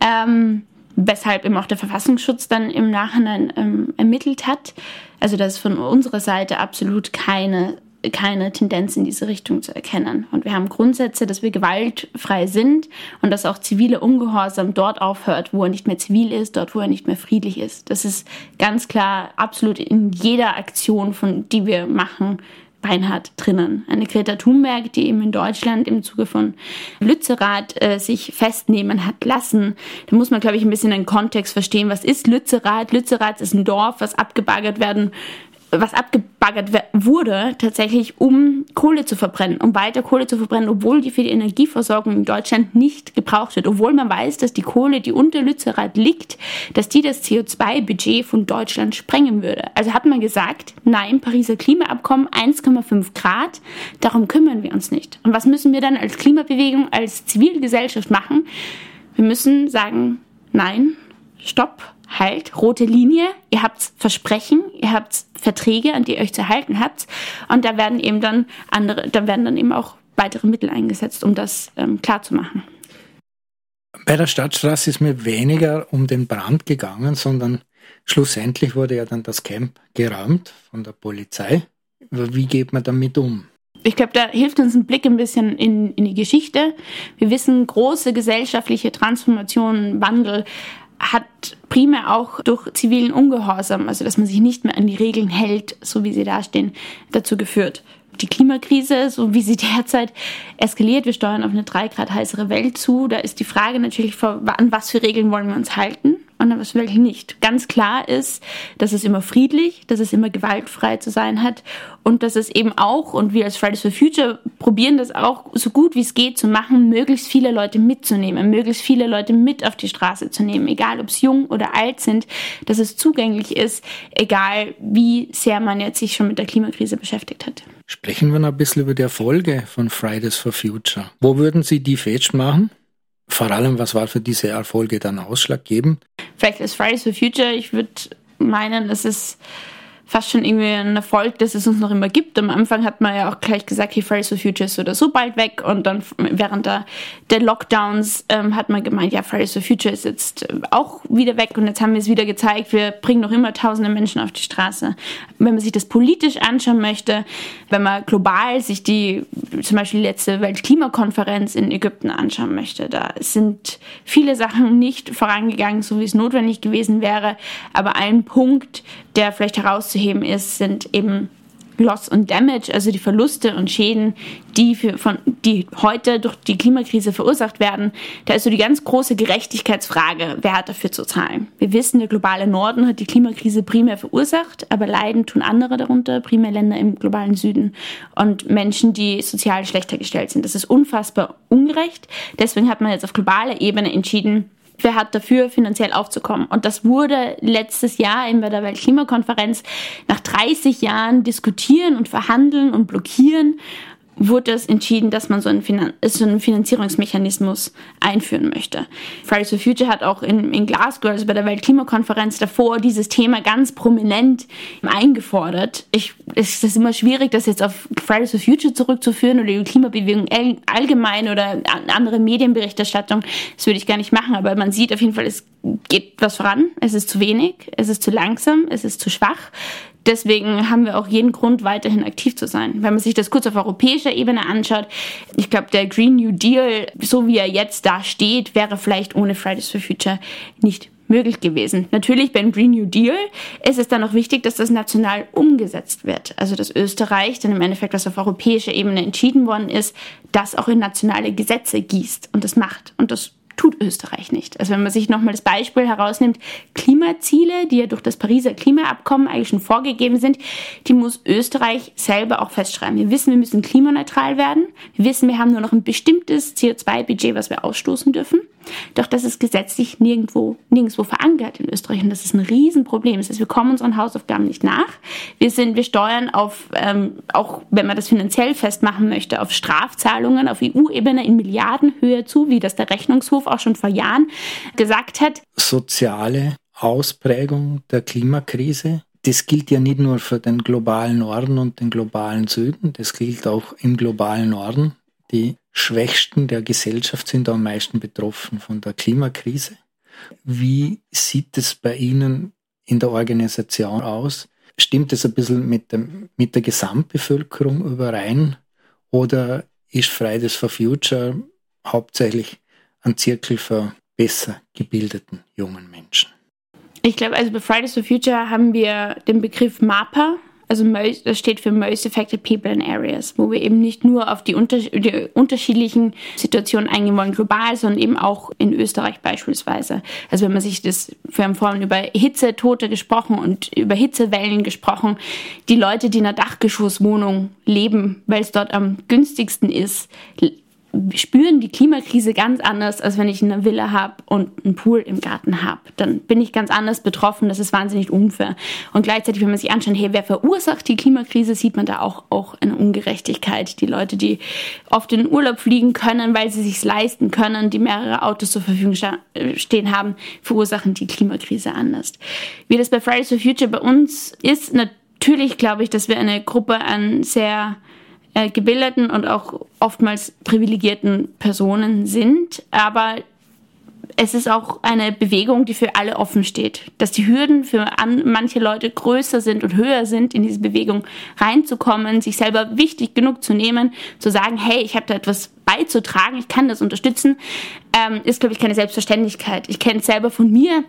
Ähm, weshalb eben auch der Verfassungsschutz dann im Nachhinein ähm, ermittelt hat. Also dass von unserer Seite absolut keine keine Tendenz in diese Richtung zu erkennen. Und wir haben Grundsätze, dass wir gewaltfrei sind und dass auch zivile Ungehorsam dort aufhört, wo er nicht mehr zivil ist, dort, wo er nicht mehr friedlich ist. Das ist ganz klar absolut in jeder Aktion, von die wir machen, beinhart drinnen. Eine Greta Thunberg, die eben in Deutschland im Zuge von Lützerath äh, sich festnehmen hat lassen. Da muss man, glaube ich, ein bisschen den Kontext verstehen. Was ist Lützerath? Lützerath ist ein Dorf, was abgebaggert werden was abgebaggert wurde, tatsächlich um Kohle zu verbrennen, um weiter Kohle zu verbrennen, obwohl die für die Energieversorgung in Deutschland nicht gebraucht wird, obwohl man weiß, dass die Kohle, die unter Lützerath liegt, dass die das CO2-Budget von Deutschland sprengen würde. Also hat man gesagt, nein, Pariser Klimaabkommen 1,5 Grad, darum kümmern wir uns nicht. Und was müssen wir dann als Klimabewegung, als Zivilgesellschaft machen? Wir müssen sagen, nein, stopp, halt, rote Linie, ihr habt Versprechen, ihr habt Verträge, an die ihr euch zu halten habt und da werden eben dann andere, da werden dann eben auch weitere Mittel eingesetzt, um das ähm, klarzumachen. Bei der Stadtstraße ist mir weniger um den Brand gegangen, sondern schlussendlich wurde ja dann das Camp geräumt von der Polizei. Wie geht man damit um? Ich glaube, da hilft uns ein Blick ein bisschen in, in die Geschichte. Wir wissen, große gesellschaftliche Transformationen, Wandel hat primär auch durch zivilen Ungehorsam, also dass man sich nicht mehr an die Regeln hält, so wie sie dastehen, dazu geführt. Die Klimakrise, so wie sie derzeit eskaliert, wir steuern auf eine drei Grad heißere Welt zu, da ist die Frage natürlich, an was für Regeln wollen wir uns halten und was welche nicht. Ganz klar ist, dass es immer friedlich, dass es immer gewaltfrei zu sein hat und dass es eben auch, und wir als Fridays for Future probieren das auch so gut wie es geht zu machen, möglichst viele Leute mitzunehmen, möglichst viele Leute mit auf die Straße zu nehmen, egal ob es jung oder alt sind, dass es zugänglich ist, egal wie sehr man jetzt sich schon mit der Klimakrise beschäftigt hat. Sprechen wir noch ein bisschen über die Erfolge von Fridays for Future. Wo würden Sie die festmachen? Vor allem, was war für diese Erfolge dann ausschlaggebend? Vielleicht ist Fridays for Future, ich würde meinen, es ist fast schon irgendwie ein Erfolg, dass es uns noch immer gibt. Am Anfang hat man ja auch gleich gesagt, hey, Fridays for Future ist oder so bald weg. Und dann während der, der Lockdowns ähm, hat man gemeint, ja, Fridays for Future ist jetzt auch wieder weg. Und jetzt haben wir es wieder gezeigt, wir bringen noch immer tausende Menschen auf die Straße. Wenn man sich das politisch anschauen möchte, wenn man global sich die, zum Beispiel die letzte Weltklimakonferenz in Ägypten anschauen möchte, da sind viele Sachen nicht vorangegangen, so wie es notwendig gewesen wäre. Aber ein Punkt, der vielleicht herauszuheben ist, sind eben Loss und Damage, also die Verluste und Schäden, die, für, von, die heute durch die Klimakrise verursacht werden. Da ist so die ganz große Gerechtigkeitsfrage, wer hat dafür zu zahlen? Wir wissen, der globale Norden hat die Klimakrise primär verursacht, aber leiden tun andere darunter, primär Länder im globalen Süden und Menschen, die sozial schlechter gestellt sind. Das ist unfassbar ungerecht. Deswegen hat man jetzt auf globaler Ebene entschieden, wer hat dafür finanziell aufzukommen. Und das wurde letztes Jahr bei der Weltklimakonferenz nach 30 Jahren diskutieren und verhandeln und blockieren wurde es entschieden, dass man so einen, Finan so einen Finanzierungsmechanismus einführen möchte. Fridays for Future hat auch in, in Glasgow, also bei der Weltklimakonferenz davor, dieses Thema ganz prominent eingefordert. Ich, es ist immer schwierig, das jetzt auf Fridays for Future zurückzuführen oder die Klimabewegung allgemein oder andere Medienberichterstattung. Das würde ich gar nicht machen, aber man sieht auf jeden Fall, es geht was voran. Es ist zu wenig, es ist zu langsam, es ist zu schwach. Deswegen haben wir auch jeden Grund, weiterhin aktiv zu sein. Wenn man sich das kurz auf europäischer Ebene anschaut, ich glaube, der Green New Deal, so wie er jetzt da steht, wäre vielleicht ohne Fridays for Future nicht möglich gewesen. Natürlich beim Green New Deal ist es dann auch wichtig, dass das national umgesetzt wird. Also dass Österreich dann im Endeffekt, was auf europäischer Ebene entschieden worden ist, das auch in nationale Gesetze gießt und das macht. Und das tut Österreich nicht. Also wenn man sich nochmal das Beispiel herausnimmt, Klimaziele, die ja durch das Pariser Klimaabkommen eigentlich schon vorgegeben sind, die muss Österreich selber auch festschreiben. Wir wissen, wir müssen klimaneutral werden. Wir wissen, wir haben nur noch ein bestimmtes CO2-Budget, was wir ausstoßen dürfen. Doch das ist gesetzlich nirgendwo, nirgendwo verankert in Österreich und das ist ein Riesenproblem. Das heißt, wir kommen unseren Hausaufgaben nicht nach. Wir sind, wir steuern auf, ähm, auch wenn man das finanziell festmachen möchte, auf Strafzahlungen auf EU-Ebene in Milliardenhöhe zu, wie das der Rechnungshof auch schon vor Jahren gesagt hat. Soziale Ausprägung der Klimakrise das gilt ja nicht nur für den globalen Norden und den globalen Süden, das gilt auch im globalen Norden. Die Schwächsten der Gesellschaft sind am meisten betroffen von der Klimakrise. Wie sieht es bei Ihnen in der Organisation aus? Stimmt es ein bisschen mit, dem, mit der Gesamtbevölkerung überein? Oder ist Fridays for Future hauptsächlich ein Zirkel für besser gebildeten jungen Menschen? Ich glaube, also bei Fridays for Future haben wir den Begriff MAPA, also das steht für Most Affected People in Areas, wo wir eben nicht nur auf die, unter die unterschiedlichen Situationen eingehen wollen, global, sondern eben auch in Österreich beispielsweise. Also wenn man sich das, wir haben vorhin über Hitzetote gesprochen und über Hitzewellen gesprochen. Die Leute, die in einer Dachgeschosswohnung leben, weil es dort am günstigsten ist, spüren die Klimakrise ganz anders, als wenn ich eine Villa habe und einen Pool im Garten habe. Dann bin ich ganz anders betroffen. Das ist wahnsinnig unfair. Und gleichzeitig, wenn man sich anschaut, hey, wer verursacht die Klimakrise, sieht man da auch, auch eine Ungerechtigkeit. Die Leute, die oft in den Urlaub fliegen können, weil sie sich leisten können, die mehrere Autos zur Verfügung stehen haben, verursachen die Klimakrise anders. Wie das bei Fridays for Future bei uns ist, natürlich glaube ich, dass wir eine Gruppe an sehr äh, gebildeten und auch oftmals privilegierten Personen sind. Aber es ist auch eine Bewegung, die für alle offen steht. Dass die Hürden für an, manche Leute größer sind und höher sind, in diese Bewegung reinzukommen, sich selber wichtig genug zu nehmen, zu sagen, hey, ich habe da etwas beizutragen, ich kann das unterstützen, ähm, ist, glaube ich, keine Selbstverständlichkeit. Ich kenne es selber von mir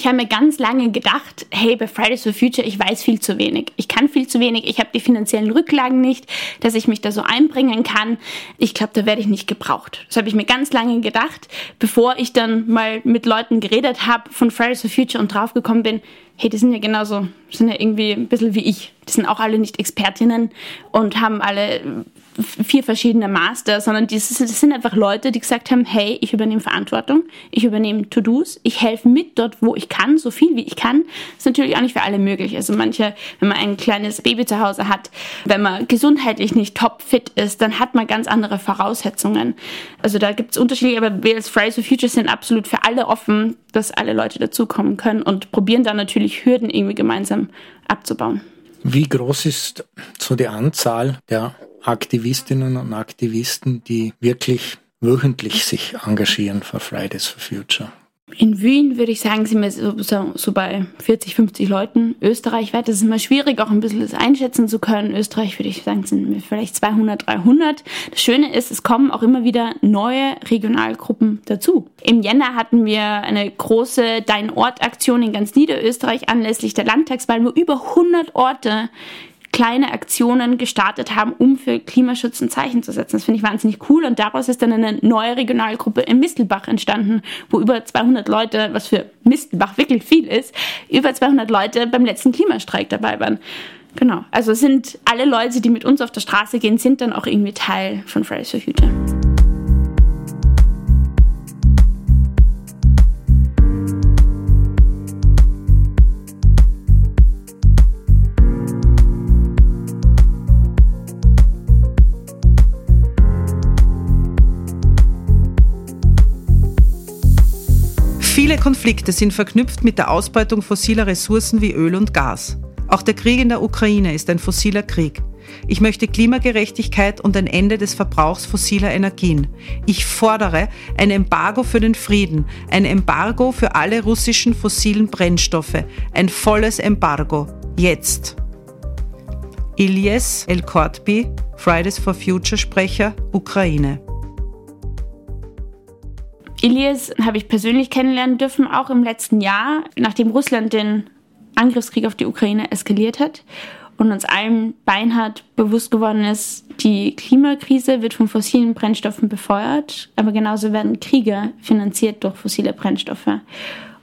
ich habe mir ganz lange gedacht, hey, bei Fridays for Future, ich weiß viel zu wenig. Ich kann viel zu wenig, ich habe die finanziellen Rücklagen nicht, dass ich mich da so einbringen kann. Ich glaube, da werde ich nicht gebraucht. Das habe ich mir ganz lange gedacht, bevor ich dann mal mit Leuten geredet habe von Fridays for Future und draufgekommen bin, hey, die sind ja genauso, sind ja irgendwie ein bisschen wie ich. Die sind auch alle nicht Expertinnen und haben alle vier verschiedene Master, sondern das sind einfach Leute, die gesagt haben, hey, ich übernehme Verantwortung, ich übernehme To-Dos, ich helfe mit dort, wo ich kann, so viel wie ich kann. Das ist natürlich auch nicht für alle möglich. Also manche, wenn man ein kleines Baby zu Hause hat, wenn man gesundheitlich nicht top fit ist, dann hat man ganz andere Voraussetzungen. Also da gibt es Unterschiede, aber wir als Fridays for Future sind absolut für alle offen, dass alle Leute dazukommen können und probieren dann natürlich Hürden irgendwie gemeinsam abzubauen. Wie groß ist so die Anzahl der Aktivistinnen und Aktivisten, die wirklich wöchentlich sich engagieren für Fridays for Future. In Wien würde ich sagen, sind wir so, so, bei 40, 50 Leuten. Österreichweit, ist immer schwierig, auch ein bisschen das einschätzen zu können. Österreich würde ich sagen, sind wir vielleicht 200, 300. Das Schöne ist, es kommen auch immer wieder neue Regionalgruppen dazu. Im Jänner hatten wir eine große Dein Ort-Aktion in ganz Niederösterreich anlässlich der Landtagswahl, wo über 100 Orte kleine Aktionen gestartet haben, um für Klimaschutz ein Zeichen zu setzen. Das finde ich wahnsinnig cool und daraus ist dann eine neue Regionalgruppe in Mistelbach entstanden, wo über 200 Leute, was für Mistelbach wirklich viel ist, über 200 Leute beim letzten Klimastreik dabei waren. Genau, also sind alle Leute, die mit uns auf der Straße gehen, sind dann auch irgendwie Teil von Fridays for Future. Viele Konflikte sind verknüpft mit der Ausbeutung fossiler Ressourcen wie Öl und Gas. Auch der Krieg in der Ukraine ist ein fossiler Krieg. Ich möchte Klimagerechtigkeit und ein Ende des Verbrauchs fossiler Energien. Ich fordere ein Embargo für den Frieden, ein Embargo für alle russischen fossilen Brennstoffe, ein volles Embargo. Jetzt. Ilyes El-Kortbi, Fridays for Future Sprecher, Ukraine. Elias habe ich persönlich kennenlernen dürfen, auch im letzten Jahr, nachdem Russland den Angriffskrieg auf die Ukraine eskaliert hat und uns allen beinhart bewusst geworden ist, die Klimakrise wird von fossilen Brennstoffen befeuert, aber genauso werden Kriege finanziert durch fossile Brennstoffe.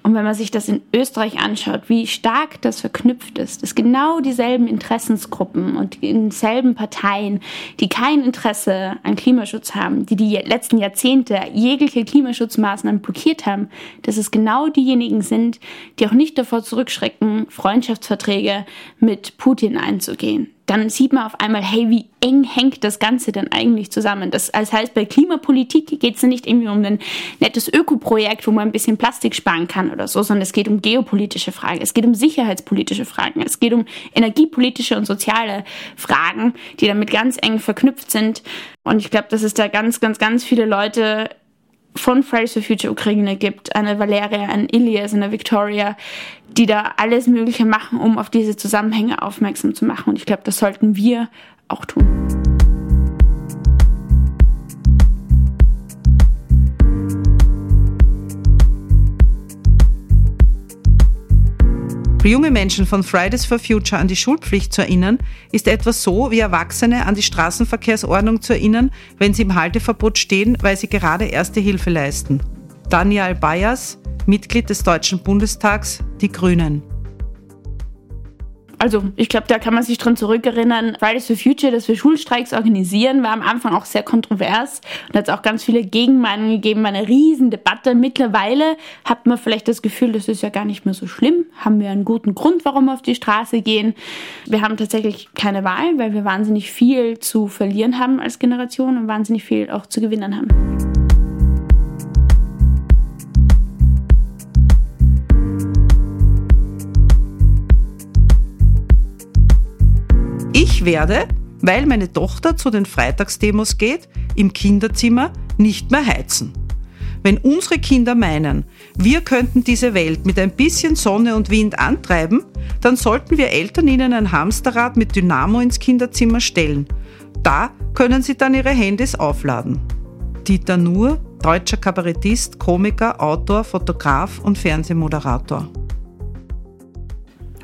Und wenn man sich das in Österreich anschaut, wie stark das verknüpft ist, dass genau dieselben Interessensgruppen und dieselben Parteien, die kein Interesse an Klimaschutz haben, die die letzten Jahrzehnte jegliche Klimaschutzmaßnahmen blockiert haben, dass es genau diejenigen sind, die auch nicht davor zurückschrecken, Freundschaftsverträge mit Putin einzugehen dann sieht man auf einmal, hey, wie eng hängt das Ganze denn eigentlich zusammen? Das, das heißt, bei Klimapolitik geht es nicht irgendwie um ein nettes Ökoprojekt, wo man ein bisschen Plastik sparen kann oder so, sondern es geht um geopolitische Fragen, es geht um sicherheitspolitische Fragen, es geht um energiepolitische und soziale Fragen, die damit ganz eng verknüpft sind. Und ich glaube, dass es da ganz, ganz, ganz viele Leute von Fridays for Future Ukraine gibt, eine Valeria, ein Ilias, eine Victoria, die da alles Mögliche machen, um auf diese Zusammenhänge aufmerksam zu machen. Und ich glaube, das sollten wir auch tun. Junge Menschen von Fridays for Future an die Schulpflicht zu erinnern, ist etwas so wie Erwachsene an die Straßenverkehrsordnung zu erinnern, wenn sie im Halteverbot stehen, weil sie gerade erste Hilfe leisten. Daniel Bayers, Mitglied des Deutschen Bundestags, Die Grünen. Also ich glaube, da kann man sich dran zurückerinnern. Fridays for Future, dass wir Schulstreiks organisieren, war am Anfang auch sehr kontrovers und hat es auch ganz viele Gegenmeinungen gegeben, war eine Riesendebatte. Mittlerweile hat man vielleicht das Gefühl, das ist ja gar nicht mehr so schlimm. Haben wir einen guten Grund, warum wir auf die Straße gehen. Wir haben tatsächlich keine Wahl, weil wir wahnsinnig viel zu verlieren haben als Generation und wahnsinnig viel auch zu gewinnen haben. Ich werde, weil meine Tochter zu den Freitagsdemos geht, im Kinderzimmer nicht mehr heizen. Wenn unsere Kinder meinen, wir könnten diese Welt mit ein bisschen Sonne und Wind antreiben, dann sollten wir Eltern ihnen ein Hamsterrad mit Dynamo ins Kinderzimmer stellen. Da können sie dann ihre Handys aufladen. Dieter Nuhr, deutscher Kabarettist, Komiker, Autor, Fotograf und Fernsehmoderator.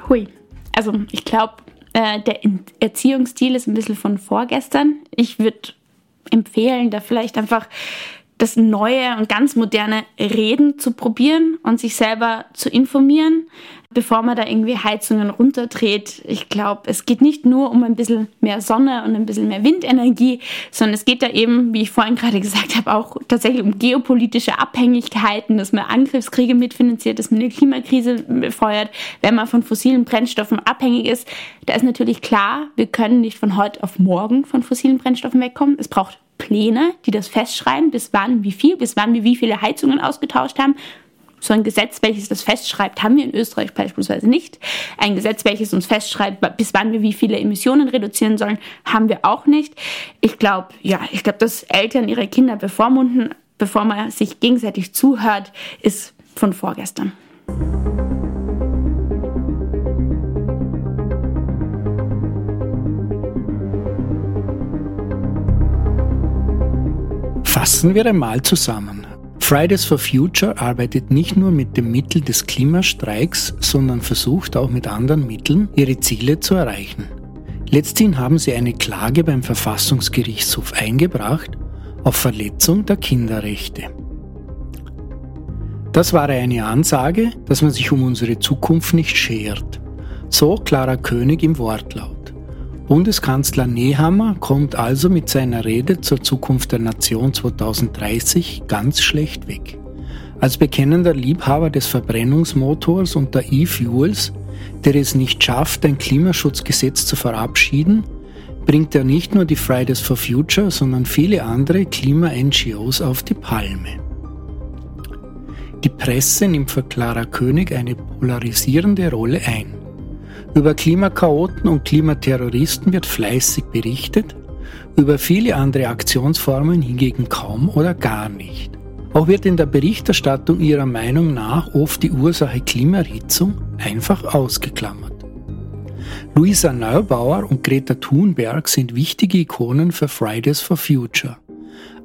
Hui. Also ich glaube, äh, der Erziehungsstil ist ein bisschen von vorgestern. Ich würde empfehlen, da vielleicht einfach das neue und ganz moderne Reden zu probieren und sich selber zu informieren, bevor man da irgendwie Heizungen runterdreht. Ich glaube, es geht nicht nur um ein bisschen mehr Sonne und ein bisschen mehr Windenergie, sondern es geht da eben, wie ich vorhin gerade gesagt habe, auch tatsächlich um geopolitische Abhängigkeiten, dass man Angriffskriege mitfinanziert, dass man eine Klimakrise befeuert, wenn man von fossilen Brennstoffen abhängig ist. Da ist natürlich klar, wir können nicht von heute auf morgen von fossilen Brennstoffen wegkommen. Es braucht Pläne, die das festschreiben, bis wann, wie viel, bis wann wir wie viele Heizungen ausgetauscht haben. So ein Gesetz, welches das festschreibt, haben wir in Österreich beispielsweise nicht. Ein Gesetz, welches uns festschreibt, bis wann wir wie viele Emissionen reduzieren sollen, haben wir auch nicht. Ich glaube, ja, ich glaube, dass Eltern ihre Kinder bevormunden, bevor man sich gegenseitig zuhört, ist von vorgestern. Fassen wir einmal zusammen. Fridays for Future arbeitet nicht nur mit dem Mittel des Klimastreiks, sondern versucht auch mit anderen Mitteln, ihre Ziele zu erreichen. Letzthin haben sie eine Klage beim Verfassungsgerichtshof eingebracht auf Verletzung der Kinderrechte. Das war eine Ansage, dass man sich um unsere Zukunft nicht schert. So Clara König im Wortlaut. Bundeskanzler Nehammer kommt also mit seiner Rede zur Zukunft der Nation 2030 ganz schlecht weg. Als bekennender Liebhaber des Verbrennungsmotors und der E-Fuels, der es nicht schafft, ein Klimaschutzgesetz zu verabschieden, bringt er nicht nur die Fridays for Future, sondern viele andere Klima-NGOs auf die Palme. Die Presse nimmt für Clara König eine polarisierende Rolle ein. Über Klimakaoten und Klimaterroristen wird fleißig berichtet, über viele andere Aktionsformen hingegen kaum oder gar nicht. Auch wird in der Berichterstattung ihrer Meinung nach oft die Ursache Klimaerhitzung einfach ausgeklammert. Luisa Neubauer und Greta Thunberg sind wichtige Ikonen für Fridays for Future.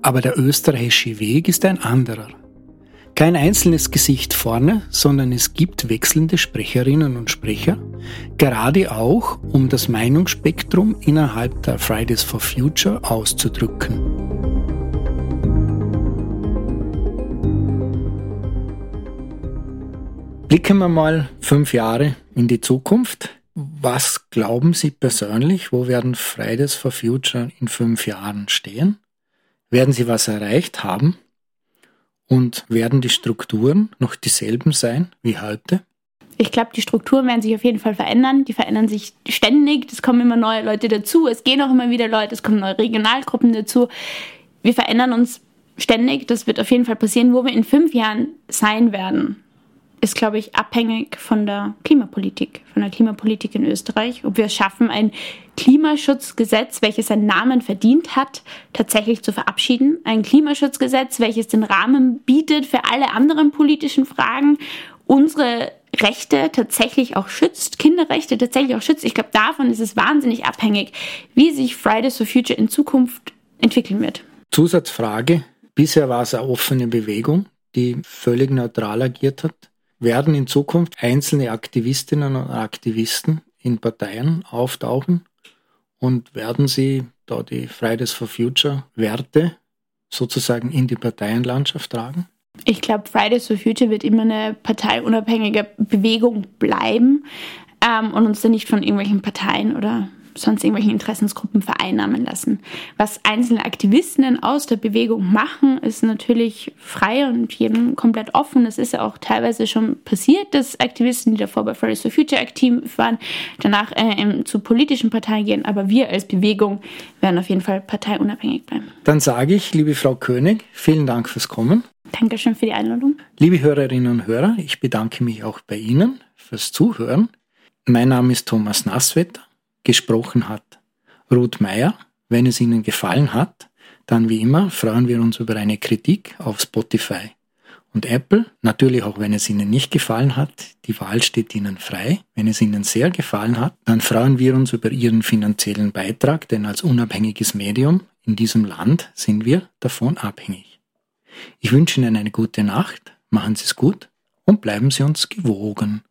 Aber der österreichische Weg ist ein anderer. Kein einzelnes Gesicht vorne, sondern es gibt wechselnde Sprecherinnen und Sprecher, gerade auch um das Meinungsspektrum innerhalb der Fridays for Future auszudrücken. Blicken wir mal fünf Jahre in die Zukunft. Was glauben Sie persönlich, wo werden Fridays for Future in fünf Jahren stehen? Werden Sie was erreicht haben? Und werden die Strukturen noch dieselben sein wie heute? Ich glaube, die Strukturen werden sich auf jeden Fall verändern. Die verändern sich ständig. Es kommen immer neue Leute dazu. Es gehen auch immer wieder Leute. Es kommen neue Regionalgruppen dazu. Wir verändern uns ständig. Das wird auf jeden Fall passieren. Wo wir in fünf Jahren sein werden, ist, glaube ich, abhängig von der Klimapolitik, von der Klimapolitik in Österreich. Ob wir es schaffen, ein Klimaschutzgesetz, welches einen Namen verdient hat, tatsächlich zu verabschieden. Ein Klimaschutzgesetz, welches den Rahmen bietet für alle anderen politischen Fragen, unsere Rechte tatsächlich auch schützt, Kinderrechte tatsächlich auch schützt. Ich glaube, davon ist es wahnsinnig abhängig, wie sich Fridays for Future in Zukunft entwickeln wird. Zusatzfrage. Bisher war es eine offene Bewegung, die völlig neutral agiert hat. Werden in Zukunft einzelne Aktivistinnen und Aktivisten in Parteien auftauchen und werden sie da die Fridays for Future Werte sozusagen in die Parteienlandschaft tragen? Ich glaube, Fridays for Future wird immer eine parteiunabhängige Bewegung bleiben ähm, und uns dann nicht von irgendwelchen Parteien oder sonst irgendwelchen Interessensgruppen vereinnahmen lassen. Was einzelne Aktivistinnen aus der Bewegung machen, ist natürlich frei und jedem komplett offen. Es ist ja auch teilweise schon passiert, dass Aktivisten, die davor bei Fridays for Future aktiv waren, danach äh, zu politischen Parteien gehen. Aber wir als Bewegung werden auf jeden Fall parteiunabhängig bleiben. Dann sage ich, liebe Frau König, vielen Dank fürs Kommen. Dankeschön für die Einladung. Liebe Hörerinnen und Hörer, ich bedanke mich auch bei Ihnen fürs Zuhören. Mein Name ist Thomas Nasswetter gesprochen hat. Ruth Meyer, wenn es Ihnen gefallen hat, dann wie immer freuen wir uns über eine Kritik auf Spotify. Und Apple, natürlich auch wenn es Ihnen nicht gefallen hat, die Wahl steht Ihnen frei. Wenn es Ihnen sehr gefallen hat, dann freuen wir uns über Ihren finanziellen Beitrag, denn als unabhängiges Medium in diesem Land sind wir davon abhängig. Ich wünsche Ihnen eine gute Nacht, machen Sie es gut und bleiben Sie uns gewogen.